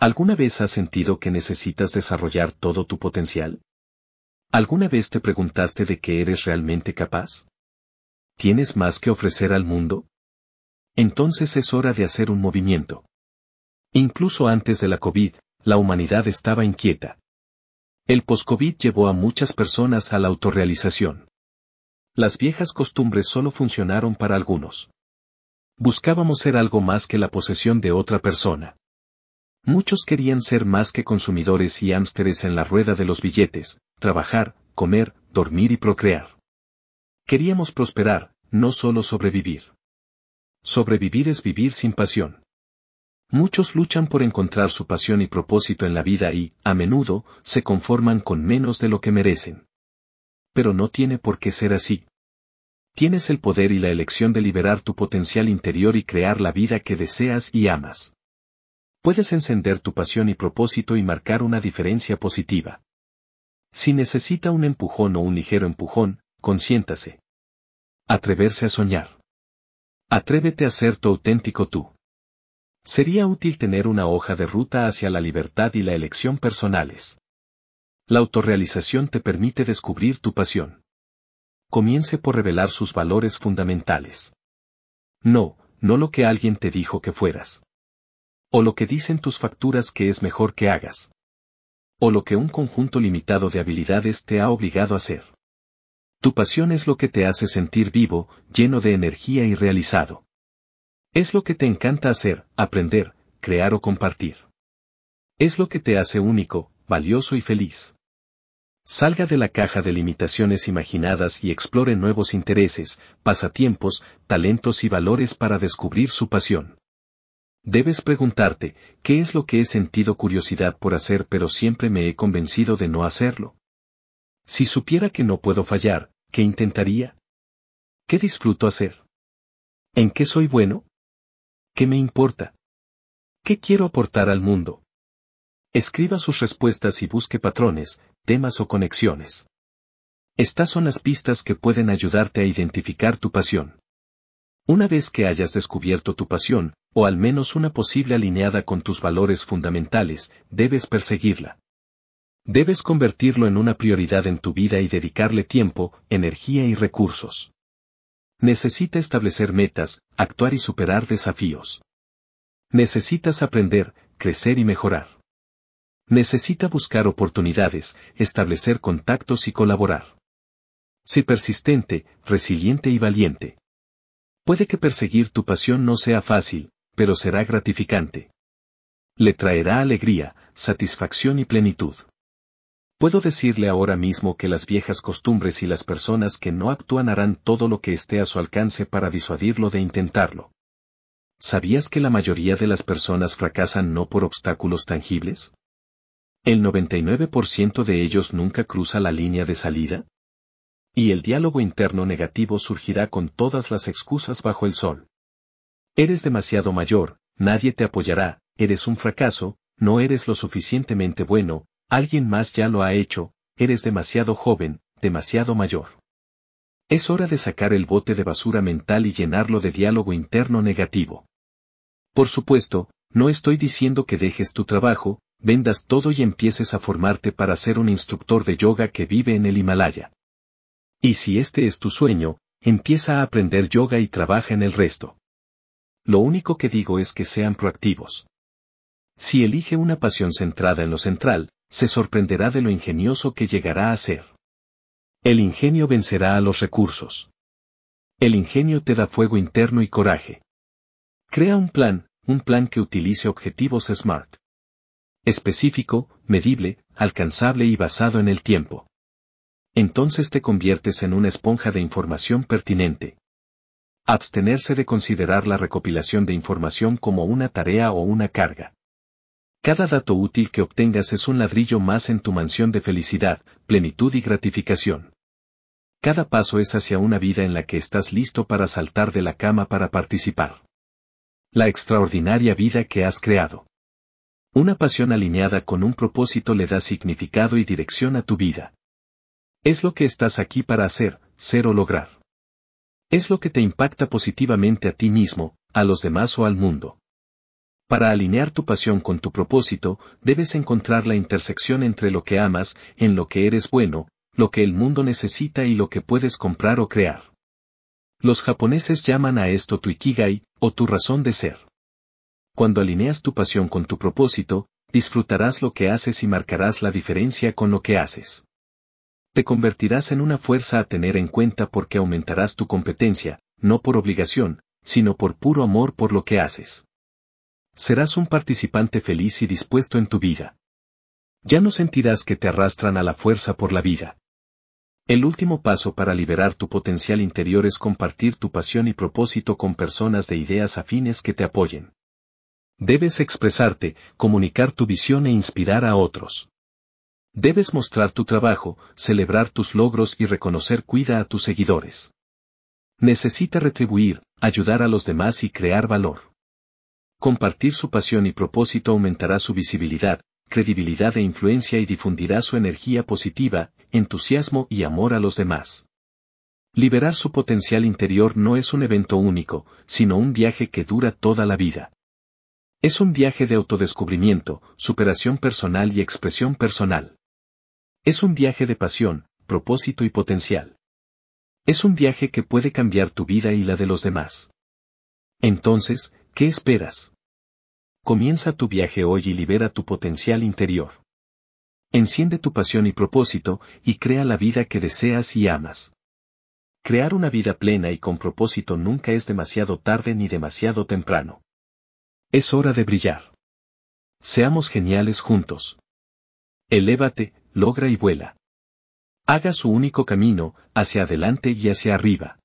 ¿Alguna vez has sentido que necesitas desarrollar todo tu potencial? ¿Alguna vez te preguntaste de qué eres realmente capaz? ¿Tienes más que ofrecer al mundo? Entonces es hora de hacer un movimiento. Incluso antes de la COVID, la humanidad estaba inquieta. El post-COVID llevó a muchas personas a la autorrealización. Las viejas costumbres solo funcionaron para algunos. Buscábamos ser algo más que la posesión de otra persona. Muchos querían ser más que consumidores y ámsteres en la rueda de los billetes, trabajar, comer, dormir y procrear. Queríamos prosperar, no solo sobrevivir. Sobrevivir es vivir sin pasión. Muchos luchan por encontrar su pasión y propósito en la vida y, a menudo, se conforman con menos de lo que merecen. Pero no tiene por qué ser así. Tienes el poder y la elección de liberar tu potencial interior y crear la vida que deseas y amas. Puedes encender tu pasión y propósito y marcar una diferencia positiva. Si necesita un empujón o un ligero empujón, consiéntase. Atreverse a soñar. Atrévete a ser tu auténtico tú. Sería útil tener una hoja de ruta hacia la libertad y la elección personales. La autorrealización te permite descubrir tu pasión. Comience por revelar sus valores fundamentales. No, no lo que alguien te dijo que fueras. O lo que dicen tus facturas que es mejor que hagas. O lo que un conjunto limitado de habilidades te ha obligado a hacer. Tu pasión es lo que te hace sentir vivo, lleno de energía y realizado. Es lo que te encanta hacer, aprender, crear o compartir. Es lo que te hace único, valioso y feliz. Salga de la caja de limitaciones imaginadas y explore nuevos intereses, pasatiempos, talentos y valores para descubrir su pasión. Debes preguntarte, ¿qué es lo que he sentido curiosidad por hacer pero siempre me he convencido de no hacerlo? Si supiera que no puedo fallar, ¿qué intentaría? ¿Qué disfruto hacer? ¿En qué soy bueno? ¿Qué me importa? ¿Qué quiero aportar al mundo? Escriba sus respuestas y busque patrones, temas o conexiones. Estas son las pistas que pueden ayudarte a identificar tu pasión. Una vez que hayas descubierto tu pasión, o al menos una posible alineada con tus valores fundamentales, debes perseguirla. Debes convertirlo en una prioridad en tu vida y dedicarle tiempo, energía y recursos. Necesita establecer metas, actuar y superar desafíos. Necesitas aprender, crecer y mejorar. Necesita buscar oportunidades, establecer contactos y colaborar. Sé persistente, resiliente y valiente. Puede que perseguir tu pasión no sea fácil, pero será gratificante. Le traerá alegría, satisfacción y plenitud. Puedo decirle ahora mismo que las viejas costumbres y las personas que no actúan harán todo lo que esté a su alcance para disuadirlo de intentarlo. ¿Sabías que la mayoría de las personas fracasan no por obstáculos tangibles? ¿El 99% de ellos nunca cruza la línea de salida? Y el diálogo interno negativo surgirá con todas las excusas bajo el sol. Eres demasiado mayor, nadie te apoyará, eres un fracaso, no eres lo suficientemente bueno, alguien más ya lo ha hecho, eres demasiado joven, demasiado mayor. Es hora de sacar el bote de basura mental y llenarlo de diálogo interno negativo. Por supuesto, no estoy diciendo que dejes tu trabajo, vendas todo y empieces a formarte para ser un instructor de yoga que vive en el Himalaya. Y si este es tu sueño, empieza a aprender yoga y trabaja en el resto. Lo único que digo es que sean proactivos. Si elige una pasión centrada en lo central, se sorprenderá de lo ingenioso que llegará a ser. El ingenio vencerá a los recursos. El ingenio te da fuego interno y coraje. Crea un plan, un plan que utilice objetivos SMART. Específico, medible, alcanzable y basado en el tiempo entonces te conviertes en una esponja de información pertinente. Abstenerse de considerar la recopilación de información como una tarea o una carga. Cada dato útil que obtengas es un ladrillo más en tu mansión de felicidad, plenitud y gratificación. Cada paso es hacia una vida en la que estás listo para saltar de la cama para participar. La extraordinaria vida que has creado. Una pasión alineada con un propósito le da significado y dirección a tu vida. Es lo que estás aquí para hacer, ser o lograr. Es lo que te impacta positivamente a ti mismo, a los demás o al mundo. Para alinear tu pasión con tu propósito, debes encontrar la intersección entre lo que amas, en lo que eres bueno, lo que el mundo necesita y lo que puedes comprar o crear. Los japoneses llaman a esto tu ikigai, o tu razón de ser. Cuando alineas tu pasión con tu propósito, disfrutarás lo que haces y marcarás la diferencia con lo que haces. Te convertirás en una fuerza a tener en cuenta porque aumentarás tu competencia, no por obligación, sino por puro amor por lo que haces serás un participante feliz y dispuesto en tu vida. Ya no sentirás que te arrastran a la fuerza por la vida. El último paso para liberar tu potencial interior es compartir tu pasión y propósito con personas de ideas afines que te apoyen. Debes expresarte, comunicar tu visión e inspirar a otros. Debes mostrar tu trabajo, celebrar tus logros y reconocer cuida a tus seguidores. Necesita retribuir, ayudar a los demás y crear valor. Compartir su pasión y propósito aumentará su visibilidad, credibilidad e influencia y difundirá su energía positiva, entusiasmo y amor a los demás. Liberar su potencial interior no es un evento único, sino un viaje que dura toda la vida. Es un viaje de autodescubrimiento, superación personal y expresión personal. Es un viaje de pasión, propósito y potencial. Es un viaje que puede cambiar tu vida y la de los demás. Entonces, ¿qué esperas? Comienza tu viaje hoy y libera tu potencial interior. Enciende tu pasión y propósito, y crea la vida que deseas y amas. Crear una vida plena y con propósito nunca es demasiado tarde ni demasiado temprano. Es hora de brillar. Seamos geniales juntos. Elévate, logra y vuela. Haga su único camino, hacia adelante y hacia arriba.